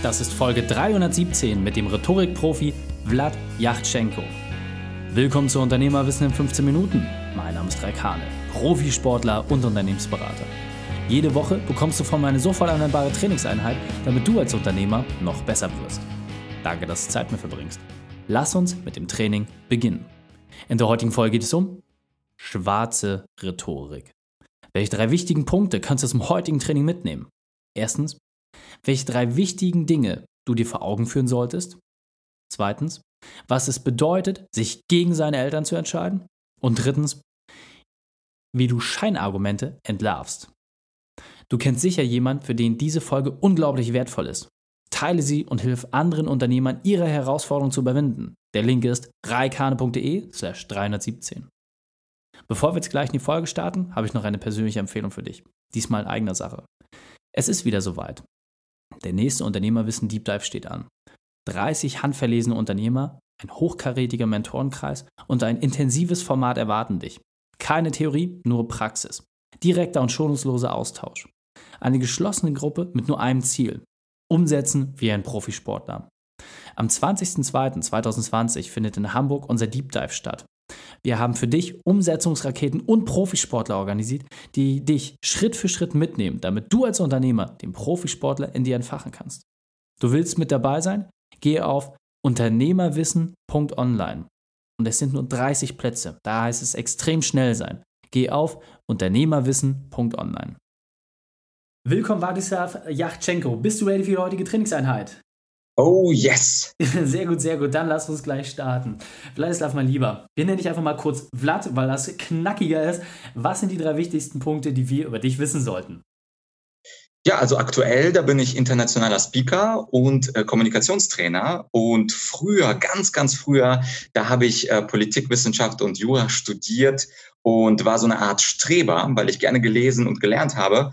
Das ist Folge 317 mit dem Rhetorikprofi Vlad Yachtschenko. Willkommen zu Unternehmerwissen in 15 Minuten. Mein Name ist Raik Hane, Profisportler und Unternehmensberater. Jede Woche bekommst du von mir eine sofort anwendbare Trainingseinheit, damit du als Unternehmer noch besser wirst. Danke, dass du Zeit mit verbringst. Lass uns mit dem Training beginnen. In der heutigen Folge geht es um schwarze Rhetorik. Welche drei wichtigen Punkte kannst du aus dem heutigen Training mitnehmen? Erstens, welche drei wichtigen Dinge du dir vor Augen führen solltest. Zweitens, was es bedeutet, sich gegen seine Eltern zu entscheiden. Und drittens, wie du Scheinargumente entlarvst. Du kennst sicher jemanden, für den diese Folge unglaublich wertvoll ist. Teile sie und hilf anderen Unternehmern, ihre Herausforderungen zu überwinden. Der Link ist reikane.de slash 317. Bevor wir jetzt gleich in die Folge starten, habe ich noch eine persönliche Empfehlung für dich. Diesmal in eigener Sache. Es ist wieder soweit. Der nächste Unternehmerwissen Deep Dive steht an. 30 handverlesene Unternehmer, ein hochkarätiger Mentorenkreis und ein intensives Format erwarten dich. Keine Theorie, nur Praxis. Direkter und schonungsloser Austausch. Eine geschlossene Gruppe mit nur einem Ziel. Umsetzen wie ein Profisportler. Am 20.02.2020 findet in Hamburg unser Deep Dive statt. Wir haben für dich Umsetzungsraketen und Profisportler organisiert, die dich Schritt für Schritt mitnehmen, damit du als Unternehmer den Profisportler in dir entfachen kannst. Du willst mit dabei sein? Gehe auf unternehmerwissen.online. Und es sind nur 30 Plätze. Da heißt es extrem schnell sein. Geh auf unternehmerwissen.online. Willkommen, Wadislav Yachtschenko. Bist du ready für die heutige Trainingseinheit? Oh, yes. Sehr gut, sehr gut. Dann lass uns gleich starten. Vladislav, mein Lieber, wir nennen dich einfach mal kurz Vlad, weil das knackiger ist. Was sind die drei wichtigsten Punkte, die wir über dich wissen sollten? Ja, also aktuell, da bin ich internationaler Speaker und äh, Kommunikationstrainer. Und früher, ganz, ganz früher, da habe ich äh, Politikwissenschaft und Jura studiert und war so eine Art Streber, weil ich gerne gelesen und gelernt habe.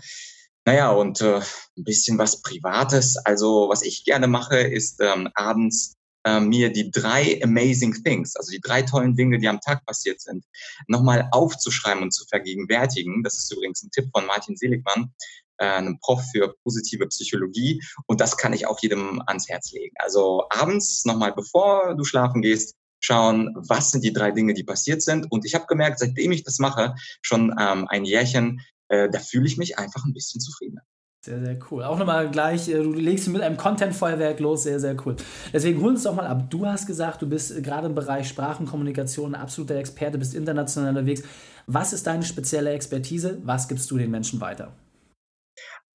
Naja, und äh, ein bisschen was Privates. Also was ich gerne mache, ist ähm, abends äh, mir die drei amazing things, also die drei tollen Dinge, die am Tag passiert sind, nochmal aufzuschreiben und zu vergegenwärtigen. Das ist übrigens ein Tipp von Martin Seligmann, äh, einem Prof für positive Psychologie. Und das kann ich auch jedem ans Herz legen. Also abends nochmal, bevor du schlafen gehst, schauen, was sind die drei Dinge, die passiert sind. Und ich habe gemerkt, seitdem ich das mache, schon ähm, ein Jährchen, äh, da fühle ich mich einfach ein bisschen zufriedener. Sehr, sehr cool. Auch nochmal gleich, äh, du legst mit einem Content-Feuerwerk los, sehr, sehr cool. Deswegen hol uns doch mal ab. Du hast gesagt, du bist gerade im Bereich Sprachenkommunikation ein absoluter Experte, bist international unterwegs. Was ist deine spezielle Expertise? Was gibst du den Menschen weiter?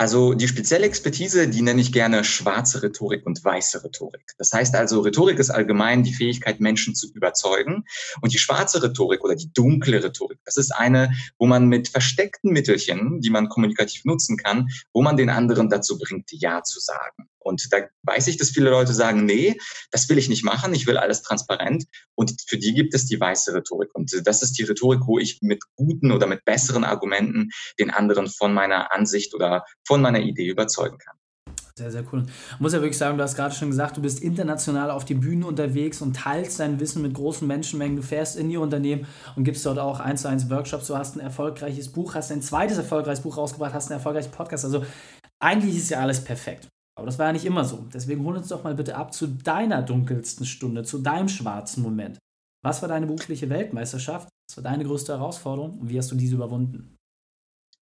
Also die spezielle Expertise, die nenne ich gerne schwarze Rhetorik und weiße Rhetorik. Das heißt also, Rhetorik ist allgemein die Fähigkeit, Menschen zu überzeugen. Und die schwarze Rhetorik oder die dunkle Rhetorik, das ist eine, wo man mit versteckten Mittelchen, die man kommunikativ nutzen kann, wo man den anderen dazu bringt, Ja zu sagen. Und da weiß ich, dass viele Leute sagen, nee, das will ich nicht machen, ich will alles transparent. Und für die gibt es die weiße Rhetorik. Und das ist die Rhetorik, wo ich mit guten oder mit besseren Argumenten den anderen von meiner Ansicht oder von meiner Idee überzeugen kann. Sehr, sehr cool. Ich muss ja wirklich sagen, du hast gerade schon gesagt, du bist international auf die Bühnen unterwegs und teilst dein Wissen mit großen Menschenmengen. Du fährst in die Unternehmen und gibst dort auch eins zu eins Workshops. Du hast ein erfolgreiches Buch, hast ein zweites erfolgreiches Buch rausgebracht, hast einen erfolgreichen Podcast. Also eigentlich ist ja alles perfekt. Aber das war ja nicht immer so. Deswegen hol uns doch mal bitte ab zu deiner dunkelsten Stunde, zu deinem schwarzen Moment. Was war deine berufliche Weltmeisterschaft? Was war deine größte Herausforderung und wie hast du diese überwunden?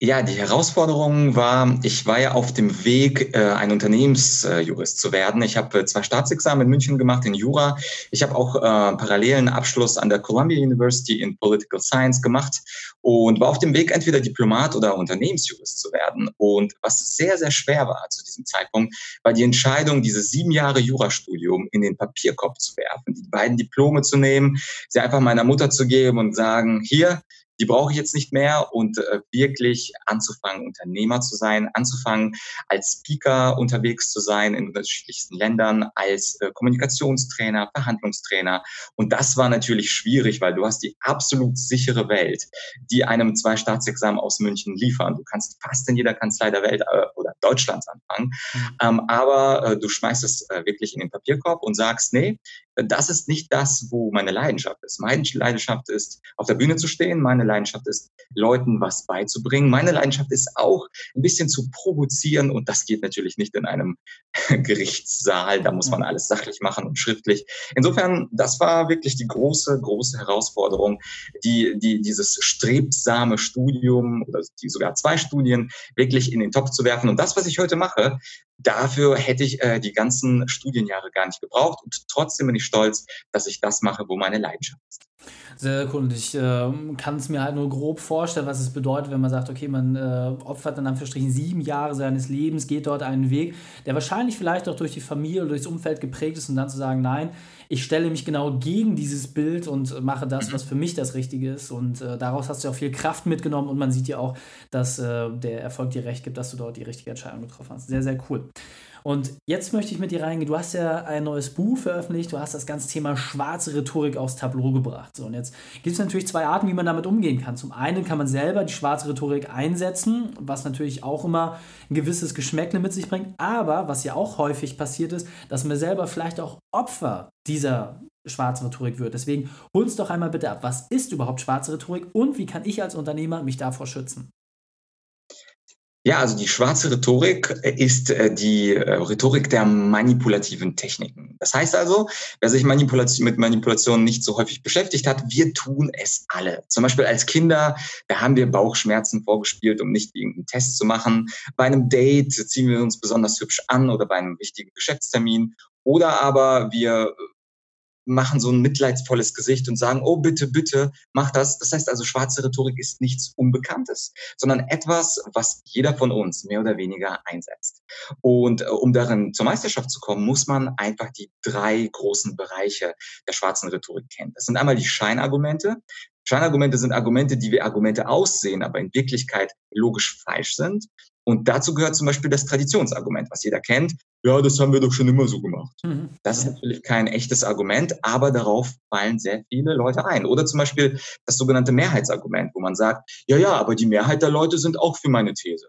Ja, die Herausforderung war, ich war ja auf dem Weg, äh, ein Unternehmensjurist zu werden. Ich habe äh, zwei Staatsexamen in München gemacht in Jura. Ich habe auch äh, parallelen Abschluss an der Columbia University in Political Science gemacht und war auf dem Weg, entweder Diplomat oder Unternehmensjurist zu werden. Und was sehr, sehr schwer war zu diesem Zeitpunkt, war die Entscheidung, dieses sieben Jahre Jurastudium in den Papierkorb zu werfen, die beiden Diplome zu nehmen, sie einfach meiner Mutter zu geben und sagen, hier, die brauche ich jetzt nicht mehr und äh, wirklich anzufangen, Unternehmer zu sein, anzufangen, als Speaker unterwegs zu sein in unterschiedlichsten Ländern, als äh, Kommunikationstrainer, Verhandlungstrainer. Und das war natürlich schwierig, weil du hast die absolut sichere Welt, die einem zwei Staatsexamen aus München liefern. Du kannst fast in jeder Kanzlei der Welt äh, oder Deutschlands anfangen, mhm. ähm, aber du schmeißt es wirklich in den Papierkorb und sagst, nee, das ist nicht das, wo meine Leidenschaft ist. Meine Leidenschaft ist, auf der Bühne zu stehen. Meine Leidenschaft ist, Leuten was beizubringen. Meine Leidenschaft ist auch, ein bisschen zu provozieren. Und das geht natürlich nicht in einem Gerichtssaal. Da muss man alles sachlich machen und schriftlich. Insofern, das war wirklich die große, große Herausforderung, die, die, dieses strebsame Studium oder die sogar zwei Studien wirklich in den Topf zu werfen. Und das, was ich heute mache, dafür hätte ich äh, die ganzen Studienjahre gar nicht gebraucht. Und trotzdem bin ich stolz, dass ich das mache, wo meine Leidenschaft ist. Sehr cool. Und ich äh, kann es mir halt nur grob vorstellen, was es bedeutet, wenn man sagt, okay, man äh, opfert dann Anführungsstrichen sieben Jahre seines Lebens, geht dort einen Weg, der wahrscheinlich vielleicht auch durch die Familie oder durchs Umfeld geprägt ist und dann zu sagen, nein, ich stelle mich genau gegen dieses Bild und mache das, was für mich das Richtige ist. Und äh, daraus hast du auch viel Kraft mitgenommen und man sieht ja auch, dass äh, der Erfolg dir recht gibt, dass du dort die richtige Entscheidung getroffen hast. Sehr, sehr cool. Und jetzt möchte ich mit dir reingehen. Du hast ja ein neues Buch veröffentlicht. Du hast das ganze Thema schwarze Rhetorik aufs Tableau gebracht. So, und jetzt gibt es natürlich zwei Arten, wie man damit umgehen kann. Zum einen kann man selber die schwarze Rhetorik einsetzen, was natürlich auch immer ein gewisses Geschmäckle mit sich bringt. Aber was ja auch häufig passiert ist, dass man selber vielleicht auch Opfer dieser schwarzen Rhetorik wird. Deswegen hol uns doch einmal bitte ab. Was ist überhaupt schwarze Rhetorik und wie kann ich als Unternehmer mich davor schützen? Ja, also die schwarze Rhetorik äh, ist äh, die äh, Rhetorik der manipulativen Techniken. Das heißt also, wer sich Manipulation, mit Manipulation nicht so häufig beschäftigt hat, wir tun es alle. Zum Beispiel als Kinder, da haben wir Bauchschmerzen vorgespielt, um nicht irgendeinen Test zu machen. Bei einem Date ziehen wir uns besonders hübsch an oder bei einem wichtigen Geschäftstermin. Oder aber wir machen so ein mitleidsvolles Gesicht und sagen, oh bitte, bitte, mach das. Das heißt also, schwarze Rhetorik ist nichts Unbekanntes, sondern etwas, was jeder von uns mehr oder weniger einsetzt. Und äh, um darin zur Meisterschaft zu kommen, muss man einfach die drei großen Bereiche der schwarzen Rhetorik kennen. Das sind einmal die Scheinargumente. Scheinargumente sind Argumente, die wie Argumente aussehen, aber in Wirklichkeit logisch falsch sind. Und dazu gehört zum Beispiel das Traditionsargument, was jeder kennt. Ja, das haben wir doch schon immer so gemacht. Mhm. Das ist natürlich kein echtes Argument, aber darauf fallen sehr viele Leute ein. Oder zum Beispiel das sogenannte Mehrheitsargument, wo man sagt, ja, ja, aber die Mehrheit der Leute sind auch für meine These.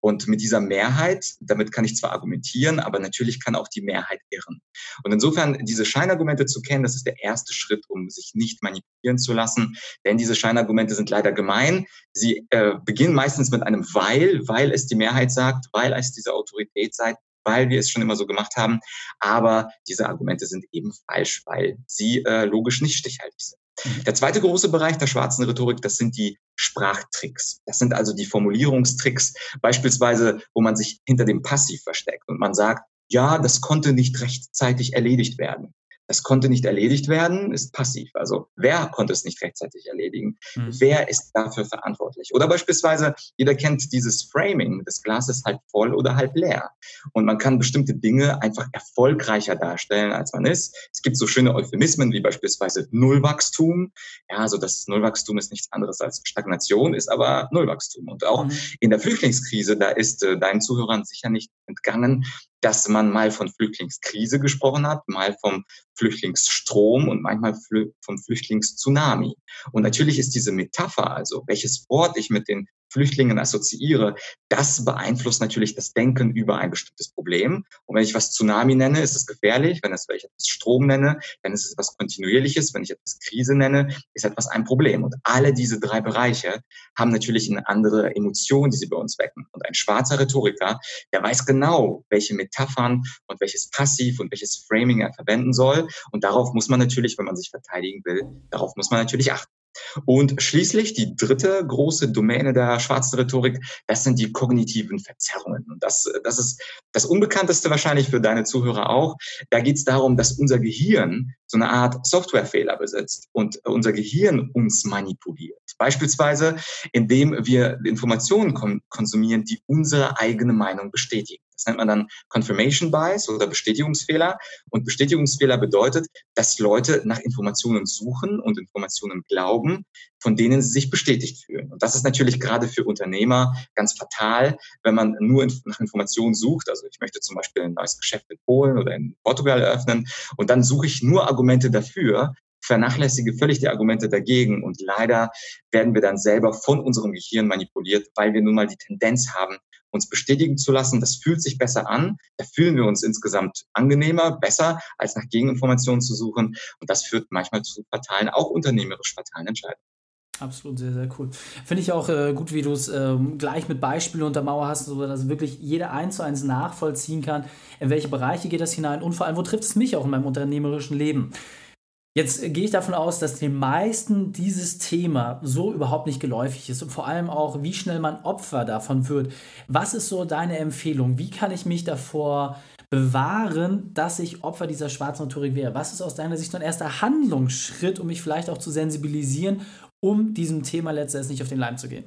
Und mit dieser Mehrheit, damit kann ich zwar argumentieren, aber natürlich kann auch die Mehrheit irren. Und insofern diese Scheinargumente zu kennen, das ist der erste Schritt, um sich nicht manipulieren zu lassen. Denn diese Scheinargumente sind leider gemein. Sie äh, beginnen meistens mit einem Weil, weil es die Mehrheit sagt, weil es diese Autorität sei, weil wir es schon immer so gemacht haben. Aber diese Argumente sind eben falsch, weil sie äh, logisch nicht stichhaltig sind. Mhm. Der zweite große Bereich der schwarzen Rhetorik, das sind die Sprachtricks. Das sind also die Formulierungstricks, beispielsweise, wo man sich hinter dem Passiv versteckt und man sagt, ja, das konnte nicht rechtzeitig erledigt werden. Das konnte nicht erledigt werden, ist passiv. Also wer konnte es nicht rechtzeitig erledigen? Mhm. Wer ist dafür verantwortlich? Oder beispielsweise, jeder kennt dieses Framing, das Glas ist halb voll oder halb leer. Und man kann bestimmte Dinge einfach erfolgreicher darstellen, als man ist. Es gibt so schöne Euphemismen wie beispielsweise Nullwachstum. Ja, also das Nullwachstum ist nichts anderes als Stagnation, ist aber Nullwachstum. Und auch mhm. in der Flüchtlingskrise, da ist äh, deinen Zuhörern sicher nicht entgangen, dass man mal von Flüchtlingskrise gesprochen hat, mal vom Flüchtlingsstrom und manchmal vom Flüchtlingstsunami. Und natürlich ist diese Metapher, also welches Wort ich mit den Flüchtlingen assoziiere, das beeinflusst natürlich das Denken über ein bestimmtes Problem. Und wenn ich was Tsunami nenne, ist es gefährlich. Wenn, es, wenn ich etwas Strom nenne, dann ist es etwas Kontinuierliches. Wenn ich etwas Krise nenne, ist etwas ein Problem. Und alle diese drei Bereiche haben natürlich eine andere Emotion, die sie bei uns wecken. Und ein schwarzer Rhetoriker, der weiß genau, welche Metaphern und welches Passiv und welches Framing er verwenden soll. Und darauf muss man natürlich, wenn man sich verteidigen will, darauf muss man natürlich achten. Und schließlich die dritte große Domäne der schwarzen Rhetorik, das sind die kognitiven Verzerrungen. Und das, das ist das Unbekannteste wahrscheinlich für deine Zuhörer auch. Da geht es darum, dass unser Gehirn so eine Art Softwarefehler besitzt und unser Gehirn uns manipuliert. Beispielsweise, indem wir Informationen konsumieren, die unsere eigene Meinung bestätigen. Das nennt man dann Confirmation Bias oder Bestätigungsfehler. Und Bestätigungsfehler bedeutet, dass Leute nach Informationen suchen und Informationen glauben, von denen sie sich bestätigt fühlen. Und das ist natürlich gerade für Unternehmer ganz fatal, wenn man nur nach Informationen sucht. Also ich möchte zum Beispiel ein neues Geschäft in Polen oder in Portugal eröffnen und dann suche ich nur Argumente dafür, vernachlässige völlig die Argumente dagegen und leider werden wir dann selber von unserem Gehirn manipuliert, weil wir nun mal die Tendenz haben, uns bestätigen zu lassen. Das fühlt sich besser an. Da fühlen wir uns insgesamt angenehmer, besser, als nach Gegeninformationen zu suchen. Und das führt manchmal zu fatalen, auch unternehmerisch fatalen Entscheidungen. Absolut, sehr, sehr cool. Finde ich auch äh, gut, wie du es ähm, gleich mit Beispielen untermauer hast, so dass wirklich jeder eins zu eins nachvollziehen kann, in welche Bereiche geht das hinein und vor allem, wo trifft es mich auch in meinem unternehmerischen Leben. Jetzt gehe ich davon aus, dass den meisten dieses Thema so überhaupt nicht geläufig ist und vor allem auch, wie schnell man Opfer davon wird. Was ist so deine Empfehlung? Wie kann ich mich davor bewahren, dass ich Opfer dieser schwarzen Rhetorik wäre? Was ist aus deiner Sicht so ein erster Handlungsschritt, um mich vielleicht auch zu sensibilisieren um diesem Thema letztendlich nicht auf den Leim zu gehen?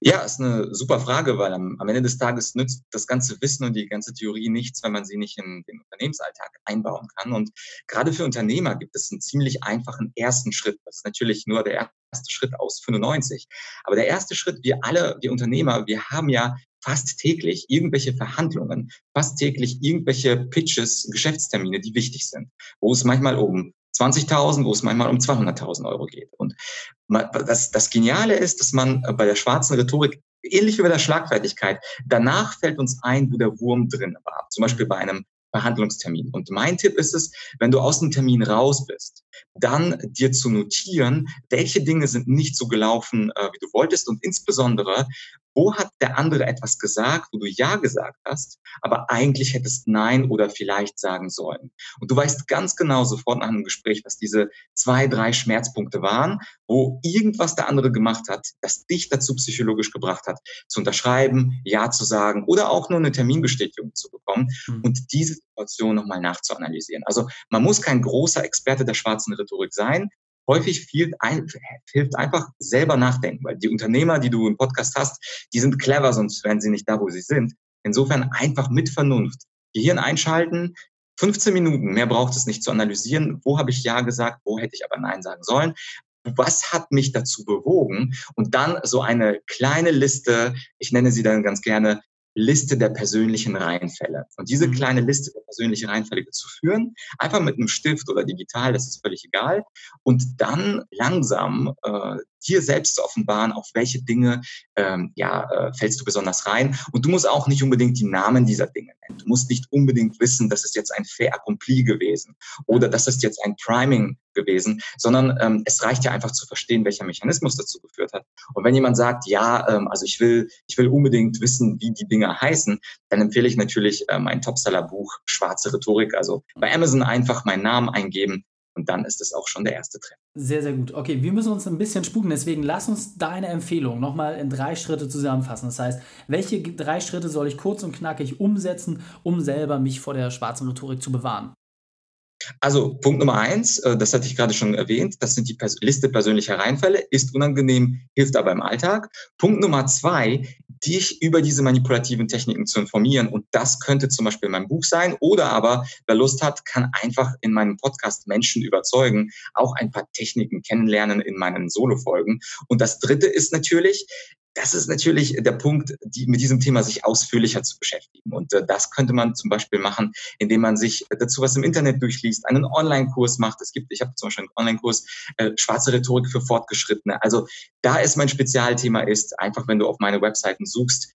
Ja, ist eine super Frage, weil am, am, Ende des Tages nützt das ganze Wissen und die ganze Theorie nichts, wenn man sie nicht in den Unternehmensalltag einbauen kann. Und gerade für Unternehmer gibt es einen ziemlich einfachen ersten Schritt. Das ist natürlich nur der erste Schritt aus 95. Aber der erste Schritt, wir alle, wir Unternehmer, wir haben ja fast täglich irgendwelche Verhandlungen, fast täglich irgendwelche Pitches, Geschäftstermine, die wichtig sind, wo es manchmal um 20.000, wo es manchmal um 200.000 Euro geht. Und das, das Geniale ist, dass man bei der schwarzen Rhetorik ähnlich wie bei der Schlagfertigkeit, danach fällt uns ein, wo der Wurm drin war. Zum Beispiel bei einem Verhandlungstermin. Und mein Tipp ist es, wenn du aus dem Termin raus bist, dann dir zu notieren, welche Dinge sind nicht so gelaufen, äh, wie du wolltest und insbesondere, wo hat der andere etwas gesagt, wo du Ja gesagt hast, aber eigentlich hättest Nein oder vielleicht sagen sollen. Und du weißt ganz genau sofort nach einem Gespräch, was diese zwei, drei Schmerzpunkte waren, wo irgendwas der andere gemacht hat, das dich dazu psychologisch gebracht hat, zu unterschreiben, Ja zu sagen oder auch nur eine Terminbestätigung zu bekommen mhm. und diese Situation nochmal nachzuanalysieren. Also man muss kein großer Experte der schwarzen Rhetorik sein, häufig viel ein, hilft einfach selber nachdenken, weil die Unternehmer, die du im Podcast hast, die sind clever, sonst wären sie nicht da, wo sie sind. Insofern einfach mit Vernunft. Gehirn einschalten, 15 Minuten, mehr braucht es nicht zu analysieren. Wo habe ich Ja gesagt, wo hätte ich aber Nein sagen sollen? Was hat mich dazu bewogen? Und dann so eine kleine Liste, ich nenne sie dann ganz gerne Liste der persönlichen Reihenfälle. Und diese mhm. kleine Liste der persönlichen Reihenfälle zu führen, einfach mit einem Stift oder digital, das ist völlig egal, und dann langsam äh, dir selbst zu offenbaren, auf welche Dinge ähm, ja, äh, fällst du besonders rein. Und du musst auch nicht unbedingt die Namen dieser Dinge nennen. Du musst nicht unbedingt wissen, das ist jetzt ein Fait accompli gewesen oder das ist jetzt ein Priming gewesen, sondern ähm, es reicht ja einfach zu verstehen, welcher Mechanismus dazu geführt hat. Und wenn jemand sagt, ja, ähm, also ich will, ich will unbedingt wissen, wie die Dinge heißen, dann empfehle ich natürlich äh, mein Topseller-Buch Schwarze Rhetorik. Also bei Amazon einfach meinen Namen eingeben und dann ist es auch schon der erste Trend. Sehr, sehr gut. Okay, wir müssen uns ein bisschen spuken, deswegen lass uns deine Empfehlung nochmal in drei Schritte zusammenfassen. Das heißt, welche drei Schritte soll ich kurz und knackig umsetzen, um selber mich vor der schwarzen Rhetorik zu bewahren? Also Punkt Nummer eins, äh, das hatte ich gerade schon erwähnt, das sind die Pers Liste persönlicher Reinfälle, ist unangenehm, hilft aber im Alltag. Punkt Nummer zwei, dich über diese manipulativen Techniken zu informieren. Und das könnte zum Beispiel mein Buch sein oder aber, wer Lust hat, kann einfach in meinem Podcast Menschen überzeugen, auch ein paar Techniken kennenlernen in meinen Solo-Folgen. Und das dritte ist natürlich, das ist natürlich der Punkt, die, mit diesem Thema sich ausführlicher zu beschäftigen. Und äh, das könnte man zum Beispiel machen, indem man sich dazu was im Internet durchliest, einen Online-Kurs macht. Es gibt, ich habe zum Beispiel einen Online-Kurs äh, Schwarze Rhetorik für Fortgeschrittene. Also da ist mein Spezialthema ist, einfach wenn du auf meine Webseiten suchst,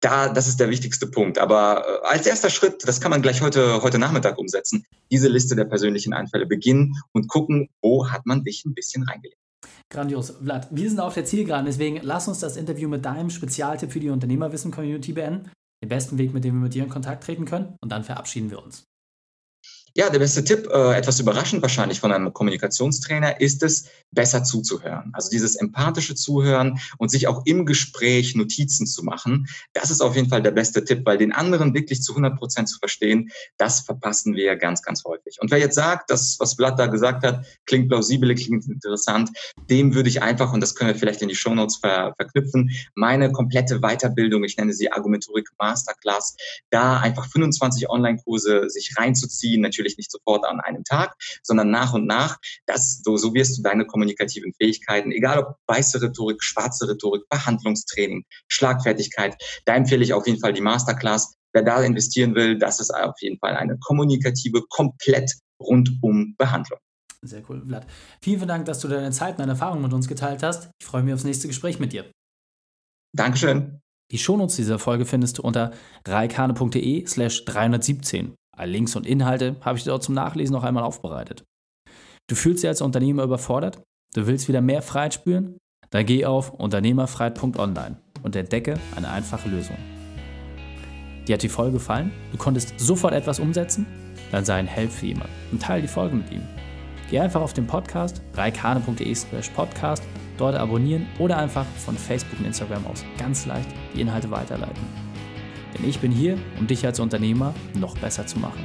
da, das ist der wichtigste Punkt. Aber äh, als erster Schritt, das kann man gleich heute, heute Nachmittag umsetzen, diese Liste der persönlichen Einfälle beginnen und gucken, wo hat man dich ein bisschen reingelegt. Grandios. Vlad, wir sind auf der Zielgeraden, deswegen lass uns das Interview mit deinem Spezialtipp für die Unternehmerwissen-Community beenden. Den besten Weg, mit dem wir mit dir in Kontakt treten können. Und dann verabschieden wir uns. Ja, der beste Tipp, äh, etwas überraschend wahrscheinlich von einem Kommunikationstrainer, ist es, besser zuzuhören. Also dieses empathische Zuhören und sich auch im Gespräch Notizen zu machen. Das ist auf jeden Fall der beste Tipp, weil den anderen wirklich zu 100 Prozent zu verstehen, das verpassen wir ganz, ganz häufig. Und wer jetzt sagt, dass was Blatt da gesagt hat, klingt plausibel, klingt interessant, dem würde ich einfach, und das können wir vielleicht in die Shownotes ver verknüpfen, meine komplette Weiterbildung, ich nenne sie Argumentorik Masterclass, da einfach 25 Online-Kurse sich reinzuziehen, natürlich nicht sofort an einem Tag, sondern nach und nach. Das, so, so wirst du deine kommunikativen Fähigkeiten, egal ob weiße Rhetorik, schwarze Rhetorik, Behandlungstraining, Schlagfertigkeit, da empfehle ich auf jeden Fall die Masterclass. Wer da investieren will, das ist auf jeden Fall eine kommunikative, komplett rundum Behandlung. Sehr cool, Vlad. Vielen, vielen Dank, dass du deine Zeit und deine Erfahrungen mit uns geteilt hast. Ich freue mich aufs nächste Gespräch mit dir. Dankeschön. Die Shownotes dieser Folge findest du unter reikane.de slash 317. Alle Links und Inhalte habe ich dir dort zum Nachlesen noch einmal aufbereitet. Du fühlst dich als Unternehmer überfordert? Du willst wieder mehr Freiheit spüren? Dann geh auf unternehmerfreiheit.online und entdecke eine einfache Lösung. Dir hat die Folge gefallen? Du konntest sofort etwas umsetzen? Dann sei ein Help für jemanden und teile die Folge mit ihm. Geh einfach auf den Podcast reikane.de slash podcast, dort abonnieren oder einfach von Facebook und Instagram aus ganz leicht die Inhalte weiterleiten. Denn ich bin hier, um dich als Unternehmer noch besser zu machen.